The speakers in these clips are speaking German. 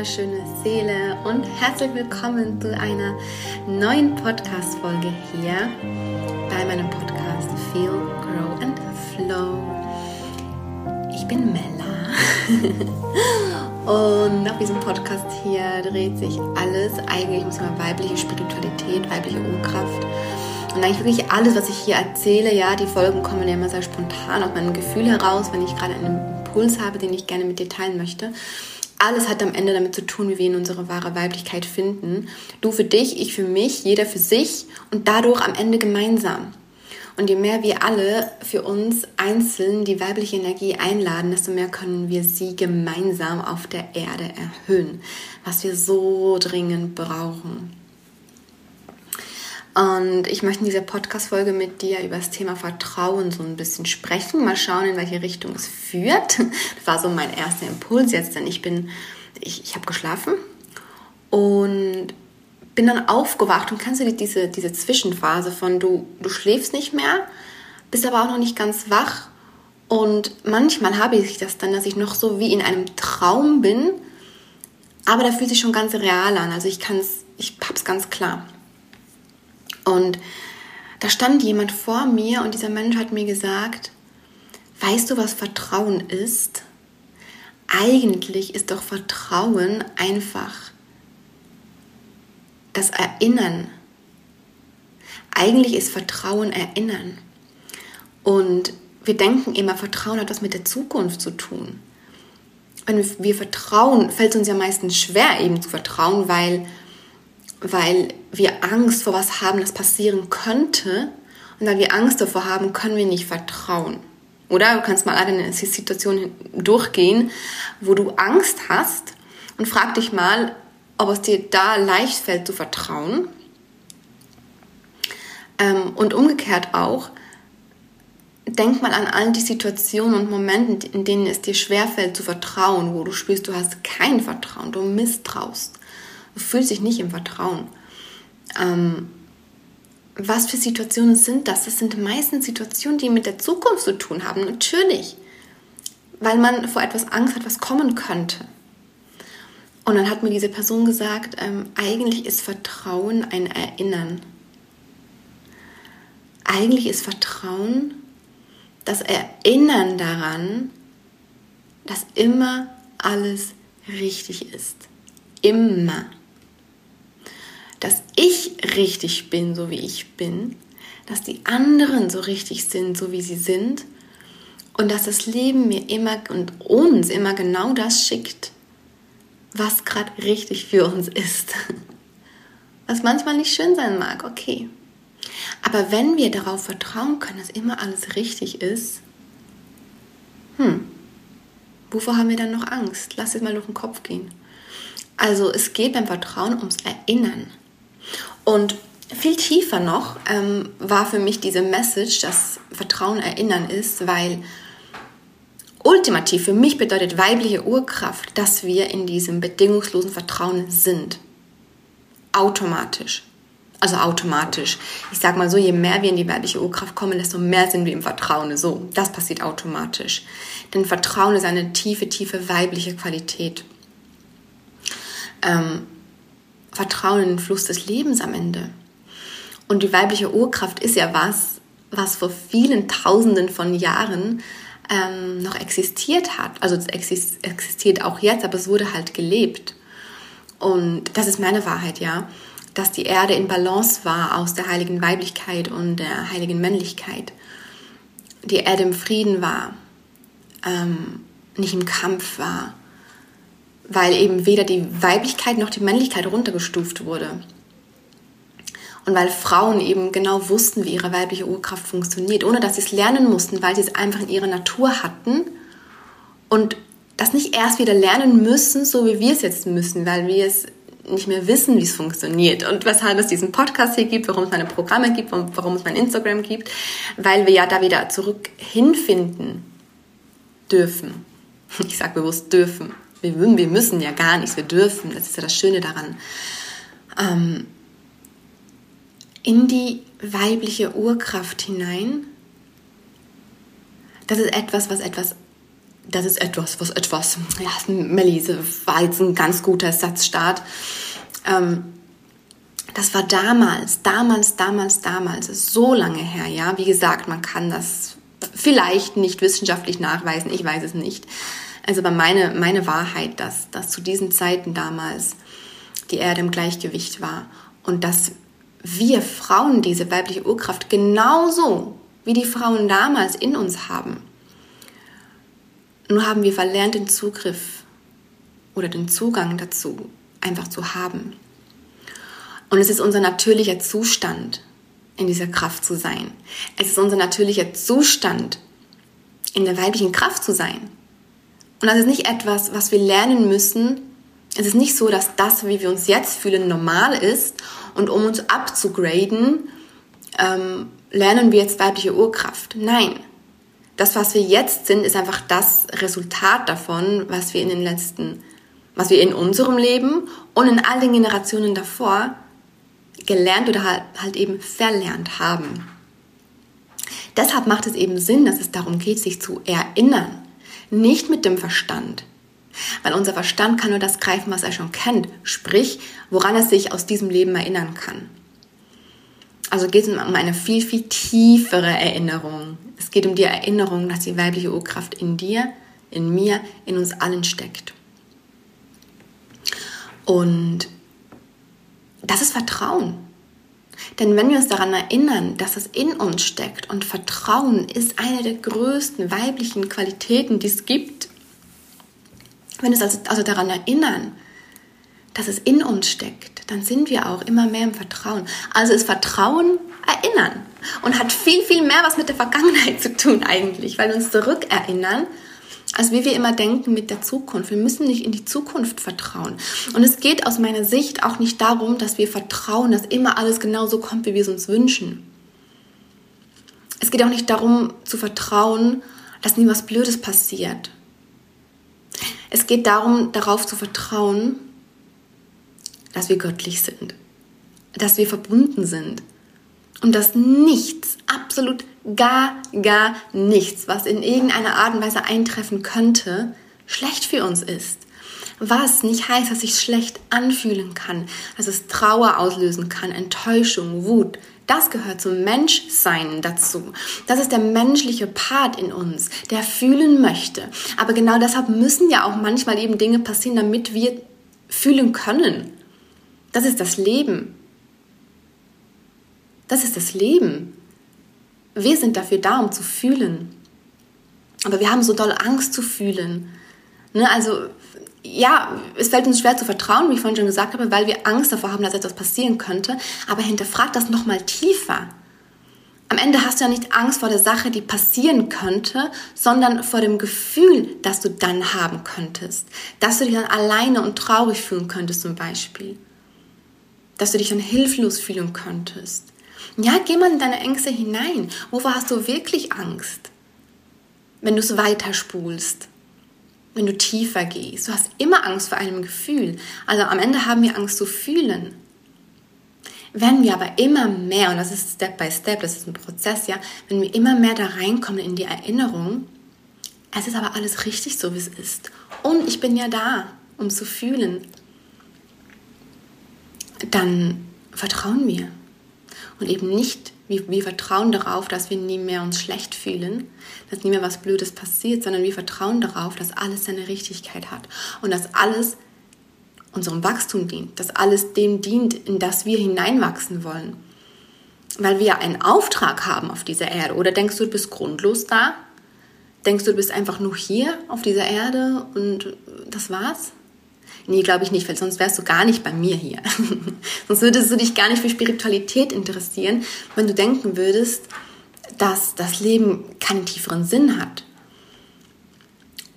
wunderschöne Seele und herzlich willkommen zu einer neuen Podcast-Folge hier bei meinem Podcast Feel, Grow and Flow. Ich bin Mella und auf diesem Podcast hier dreht sich alles eigentlich um Thema weibliche Spiritualität, weibliche Urkraft. Und eigentlich wirklich alles, was ich hier erzähle, ja, die Folgen kommen ja immer sehr spontan aus meinem Gefühl heraus, wenn ich gerade einen Impuls habe, den ich gerne mit dir teilen möchte alles hat am Ende damit zu tun, wie wir in unsere wahre Weiblichkeit finden. Du für dich, ich für mich, jeder für sich und dadurch am Ende gemeinsam. Und je mehr wir alle für uns einzeln die weibliche Energie einladen, desto mehr können wir sie gemeinsam auf der Erde erhöhen, was wir so dringend brauchen. Und ich möchte in dieser Podcast-Folge mit dir über das Thema Vertrauen so ein bisschen sprechen. Mal schauen, in welche Richtung es führt. Das war so mein erster Impuls jetzt, denn ich bin, ich, ich habe geschlafen und bin dann aufgewacht. Und kennst du diese, diese Zwischenphase von du, du schläfst nicht mehr, bist aber auch noch nicht ganz wach. Und manchmal habe ich das dann, dass ich noch so wie in einem Traum bin, aber da fühlt sich schon ganz real an. Also ich kann es, ich hab's ganz klar. Und da stand jemand vor mir und dieser Mensch hat mir gesagt, weißt du, was Vertrauen ist? Eigentlich ist doch Vertrauen einfach das Erinnern. Eigentlich ist Vertrauen Erinnern. Und wir denken immer, Vertrauen hat was mit der Zukunft zu tun. Wenn wir vertrauen, fällt es uns ja meistens schwer, eben zu vertrauen, weil weil wir Angst vor was haben, das passieren könnte. Und weil wir Angst davor haben, können wir nicht vertrauen. Oder du kannst mal eine Situation durchgehen, wo du Angst hast und frag dich mal, ob es dir da leicht fällt zu vertrauen. Ähm, und umgekehrt auch, denk mal an all die Situationen und Momente, in denen es dir schwerfällt zu vertrauen, wo du spürst, du hast kein Vertrauen, du misstraust. Du fühlst dich nicht im Vertrauen. Ähm, was für Situationen sind das? Das sind meistens Situationen, die mit der Zukunft zu tun haben, natürlich. Weil man vor etwas Angst hat, was kommen könnte. Und dann hat mir diese Person gesagt, ähm, eigentlich ist Vertrauen ein Erinnern. Eigentlich ist Vertrauen das Erinnern daran, dass immer alles richtig ist. Immer dass ich richtig bin, so wie ich bin, dass die anderen so richtig sind, so wie sie sind und dass das Leben mir immer und uns immer genau das schickt, was gerade richtig für uns ist. Was manchmal nicht schön sein mag, okay. Aber wenn wir darauf vertrauen können, dass immer alles richtig ist, hm, wovor haben wir dann noch Angst? Lass es mal durch den Kopf gehen. Also es geht beim Vertrauen ums Erinnern. Und viel tiefer noch ähm, war für mich diese Message, dass Vertrauen erinnern ist, weil ultimativ für mich bedeutet weibliche Urkraft, dass wir in diesem bedingungslosen Vertrauen sind. Automatisch. Also automatisch. Ich sage mal so, je mehr wir in die weibliche Urkraft kommen, desto mehr sind wir im Vertrauen. So, das passiert automatisch. Denn Vertrauen ist eine tiefe, tiefe weibliche Qualität. Ähm, Vertrauen in den Fluss des Lebens am Ende. Und die weibliche Urkraft ist ja was, was vor vielen Tausenden von Jahren ähm, noch existiert hat. Also es existiert auch jetzt, aber es wurde halt gelebt. Und das ist meine Wahrheit, ja, dass die Erde in Balance war aus der heiligen Weiblichkeit und der heiligen Männlichkeit. Die Erde im Frieden war, ähm, nicht im Kampf war, weil eben weder die Weiblichkeit noch die Männlichkeit runtergestuft wurde. Und weil Frauen eben genau wussten, wie ihre weibliche Urkraft funktioniert, ohne dass sie es lernen mussten, weil sie es einfach in ihrer Natur hatten und das nicht erst wieder lernen müssen, so wie wir es jetzt müssen, weil wir es nicht mehr wissen, wie es funktioniert und weshalb es diesen Podcast hier gibt, warum es meine Programme gibt, warum es mein Instagram gibt, weil wir ja da wieder zurück hinfinden dürfen. Ich sage bewusst dürfen, wir, wir müssen ja gar nichts, wir dürfen, das ist ja das Schöne daran. Ähm, in die weibliche Urkraft hinein, das ist etwas, was etwas das ist etwas, was etwas, ja, Melli, war jetzt ein ganz guter Satzstart. Ähm, das war damals, damals, damals, damals, so lange her, ja. Wie gesagt, man kann das vielleicht nicht wissenschaftlich nachweisen, ich weiß es nicht. Also aber meine, meine Wahrheit, dass, dass zu diesen Zeiten damals die Erde im Gleichgewicht war und dass wir Frauen diese weibliche Urkraft genauso wie die Frauen damals in uns haben. Nur haben wir verlernt, den Zugriff oder den Zugang dazu einfach zu haben. Und es ist unser natürlicher Zustand, in dieser Kraft zu sein. Es ist unser natürlicher Zustand, in der weiblichen Kraft zu sein. Und das ist nicht etwas, was wir lernen müssen. Es ist nicht so, dass das, wie wir uns jetzt fühlen, normal ist. Und um uns abzugraden, ähm, lernen wir jetzt weibliche Urkraft. Nein. Das, was wir jetzt sind, ist einfach das Resultat davon, was wir in den letzten, was wir in unserem Leben und in all den Generationen davor gelernt oder halt, halt eben verlernt haben. Deshalb macht es eben Sinn, dass es darum geht, sich zu erinnern, nicht mit dem Verstand. Weil unser Verstand kann nur das greifen, was er schon kennt, sprich, woran er sich aus diesem Leben erinnern kann. Also geht es um eine viel, viel tiefere Erinnerung. Es geht um die Erinnerung, dass die weibliche Urkraft in dir, in mir, in uns allen steckt. Und das ist Vertrauen. Denn wenn wir uns daran erinnern, dass es in uns steckt und Vertrauen ist eine der größten weiblichen Qualitäten, die es gibt, wenn wir uns also, also daran erinnern, dass es in uns steckt, dann sind wir auch immer mehr im Vertrauen. Also ist Vertrauen erinnern und hat viel, viel mehr was mit der Vergangenheit zu tun eigentlich, weil wir uns zurückerinnern als wie wir immer denken mit der Zukunft. Wir müssen nicht in die Zukunft vertrauen. Und es geht aus meiner Sicht auch nicht darum, dass wir vertrauen, dass immer alles genau so kommt, wie wir es uns wünschen. Es geht auch nicht darum zu vertrauen, dass nie was Blödes passiert. Es geht darum, darauf zu vertrauen, dass wir göttlich sind, dass wir verbunden sind und dass nichts, absolut gar, gar nichts, was in irgendeiner Art und Weise eintreffen könnte, schlecht für uns ist. Was nicht heißt, dass ich schlecht anfühlen kann, dass es Trauer auslösen kann, Enttäuschung, Wut. Das gehört zum Menschsein dazu. Das ist der menschliche Part in uns, der fühlen möchte. Aber genau deshalb müssen ja auch manchmal eben Dinge passieren, damit wir fühlen können. Das ist das Leben. Das ist das Leben. Wir sind dafür da, um zu fühlen. Aber wir haben so doll Angst zu fühlen. Ne? Also ja, es fällt uns schwer zu vertrauen, wie ich vorhin schon gesagt habe, weil wir Angst davor haben, dass etwas passieren könnte. Aber hinterfrag das nochmal tiefer. Am Ende hast du ja nicht Angst vor der Sache, die passieren könnte, sondern vor dem Gefühl, das du dann haben könntest. Dass du dich dann alleine und traurig fühlen könntest zum Beispiel. Dass du dich dann hilflos fühlen könntest. Ja, geh mal in deine Ängste hinein. Wovor hast du wirklich Angst? Wenn du es weiterspulst, wenn du tiefer gehst. Du hast immer Angst vor einem Gefühl. Also am Ende haben wir Angst zu fühlen. Wenn wir aber immer mehr, und das ist Step by Step, das ist ein Prozess, ja, wenn wir immer mehr da reinkommen in die Erinnerung, es ist aber alles richtig so, wie es ist. Und ich bin ja da, um zu fühlen. Dann vertrauen wir und eben nicht, wir, wir vertrauen darauf, dass wir nie mehr uns schlecht fühlen, dass nie mehr was Blödes passiert, sondern wir vertrauen darauf, dass alles seine Richtigkeit hat und dass alles unserem Wachstum dient, dass alles dem dient, in das wir hineinwachsen wollen. Weil wir einen Auftrag haben auf dieser Erde. Oder denkst du, du bist grundlos da? Denkst du, du bist einfach nur hier auf dieser Erde und das war's? Nee, glaube ich nicht, weil sonst wärst du gar nicht bei mir hier. sonst würdest du dich gar nicht für Spiritualität interessieren, wenn du denken würdest, dass das Leben keinen tieferen Sinn hat.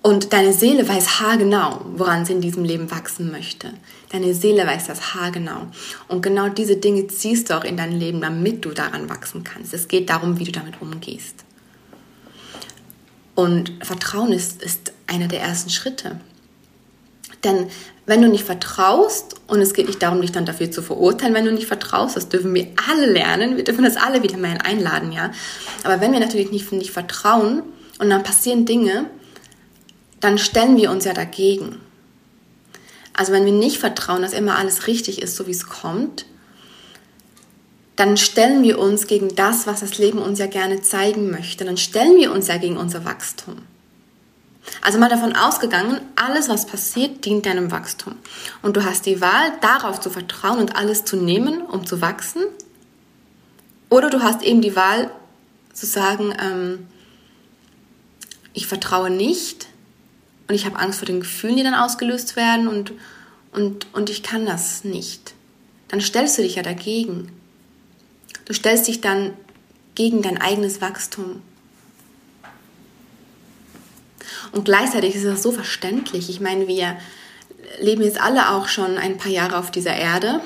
Und deine Seele weiß haargenau, woran sie in diesem Leben wachsen möchte. Deine Seele weiß das haargenau. Und genau diese Dinge ziehst du auch in dein Leben, damit du daran wachsen kannst. Es geht darum, wie du damit umgehst. Und Vertrauen ist, ist einer der ersten Schritte. Denn wenn du nicht vertraust, und es geht nicht darum, dich dann dafür zu verurteilen, wenn du nicht vertraust, das dürfen wir alle lernen, wir dürfen das alle wieder mal einladen, ja. Aber wenn wir natürlich nicht, nicht vertrauen und dann passieren Dinge, dann stellen wir uns ja dagegen. Also wenn wir nicht vertrauen, dass immer alles richtig ist, so wie es kommt, dann stellen wir uns gegen das, was das Leben uns ja gerne zeigen möchte. Dann stellen wir uns ja gegen unser Wachstum. Also mal davon ausgegangen, alles, was passiert, dient deinem Wachstum. Und du hast die Wahl, darauf zu vertrauen und alles zu nehmen, um zu wachsen. Oder du hast eben die Wahl zu sagen, ähm, ich vertraue nicht und ich habe Angst vor den Gefühlen, die dann ausgelöst werden und, und, und ich kann das nicht. Dann stellst du dich ja dagegen. Du stellst dich dann gegen dein eigenes Wachstum. Und gleichzeitig ist das so verständlich. Ich meine, wir leben jetzt alle auch schon ein paar Jahre auf dieser Erde.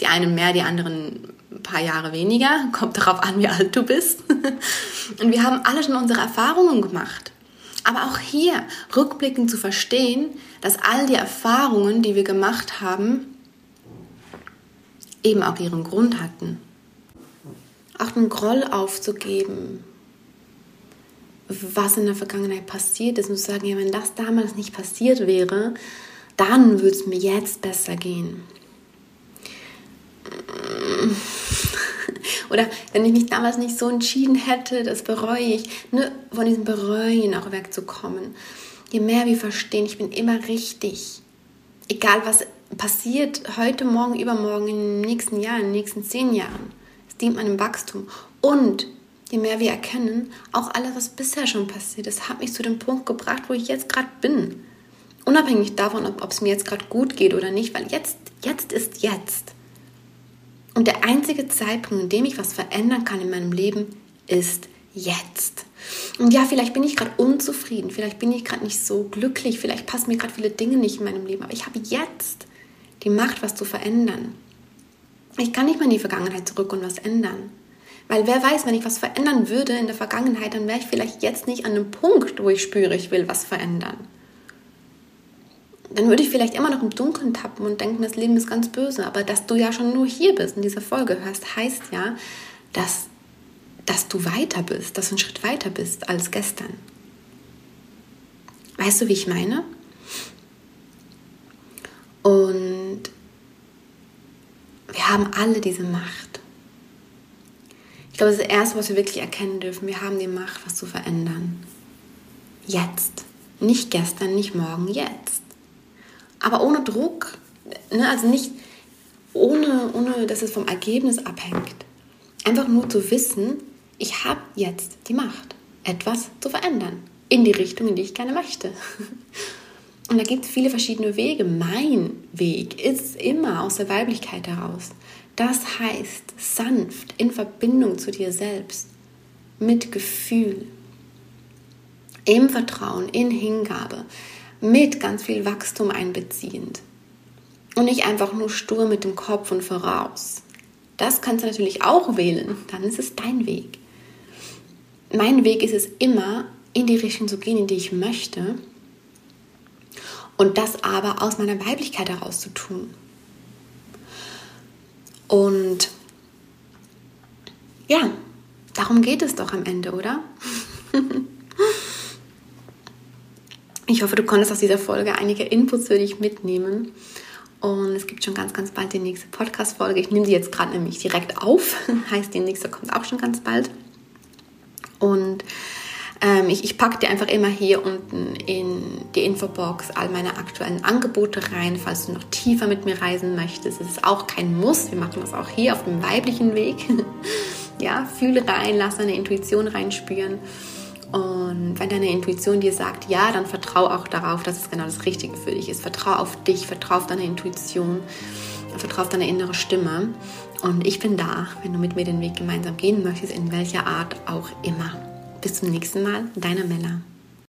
Die einen mehr, die anderen ein paar Jahre weniger. Kommt darauf an, wie alt du bist. Und wir haben alle schon unsere Erfahrungen gemacht. Aber auch hier rückblickend zu verstehen, dass all die Erfahrungen, die wir gemacht haben, eben auch ihren Grund hatten auch einen Groll aufzugeben, was in der Vergangenheit passiert ist und zu sagen, ja, wenn das damals nicht passiert wäre, dann würde es mir jetzt besser gehen. Oder wenn ich mich damals nicht so entschieden hätte, das bereue ich. Nur von diesem Bereuen auch wegzukommen. Je mehr wir verstehen, ich bin immer richtig. Egal was passiert, heute, morgen, übermorgen, in den nächsten Jahren, in den nächsten zehn Jahren dient meinem Wachstum. Und je mehr wir erkennen, auch alles, was bisher schon passiert ist, hat mich zu dem Punkt gebracht, wo ich jetzt gerade bin. Unabhängig davon, ob, es mir jetzt gerade gut geht oder nicht, weil jetzt, jetzt ist jetzt. Und der einzige Zeitpunkt, in dem ich was verändern kann in meinem Leben, ist jetzt. Und ja, vielleicht bin ich gerade unzufrieden, vielleicht bin ich gerade nicht so glücklich, vielleicht passen mir gerade viele Dinge nicht in meinem Leben, aber ich habe jetzt die Macht, was zu verändern. Ich kann nicht mehr in die Vergangenheit zurück und was ändern. Weil wer weiß, wenn ich was verändern würde in der Vergangenheit, dann wäre ich vielleicht jetzt nicht an einem Punkt, wo ich spüre, ich will was verändern. Dann würde ich vielleicht immer noch im Dunkeln tappen und denken, das Leben ist ganz böse. Aber dass du ja schon nur hier bist und diese Folge hörst, heißt ja, dass, dass du weiter bist, dass du einen Schritt weiter bist als gestern. Weißt du, wie ich meine? Und wir haben alle diese Macht. Ich glaube, das ist das Erste, was wir wirklich erkennen dürfen. Wir haben die Macht, was zu verändern. Jetzt. Nicht gestern, nicht morgen, jetzt. Aber ohne Druck. Ne? Also nicht ohne, ohne, dass es vom Ergebnis abhängt. Einfach nur zu wissen, ich habe jetzt die Macht, etwas zu verändern. In die Richtung, in die ich gerne möchte. Und da gibt es viele verschiedene Wege. Mein Weg ist immer aus der Weiblichkeit heraus. Das heißt, sanft, in Verbindung zu dir selbst, mit Gefühl, im Vertrauen, in Hingabe, mit ganz viel Wachstum einbeziehend. Und nicht einfach nur stur mit dem Kopf und voraus. Das kannst du natürlich auch wählen, dann ist es dein Weg. Mein Weg ist es immer, in die Richtung zu gehen, in die ich möchte und das aber aus meiner Weiblichkeit heraus zu tun. Und ja, darum geht es doch am Ende, oder? ich hoffe, du konntest aus dieser Folge einige Inputs für dich mitnehmen. Und es gibt schon ganz, ganz bald die nächste Podcast-Folge. Ich nehme sie jetzt gerade nämlich direkt auf. heißt, die nächste kommt auch schon ganz bald. Und ähm, ich, ich packe dir einfach immer hier unten in die Infobox all meine aktuellen Angebote rein, falls du noch tiefer mit mir reisen möchtest. Es ist auch kein Muss, wir machen das auch hier auf dem weiblichen Weg. ja, fühle rein, lass deine Intuition reinspüren. Und wenn deine Intuition dir sagt, ja, dann vertraue auch darauf, dass es genau das Richtige für dich ist. Vertraue auf dich, vertraue auf deine Intuition, vertraue auf deine innere Stimme. Und ich bin da, wenn du mit mir den Weg gemeinsam gehen möchtest, in welcher Art auch immer. Bis zum nächsten Mal, deine Mella.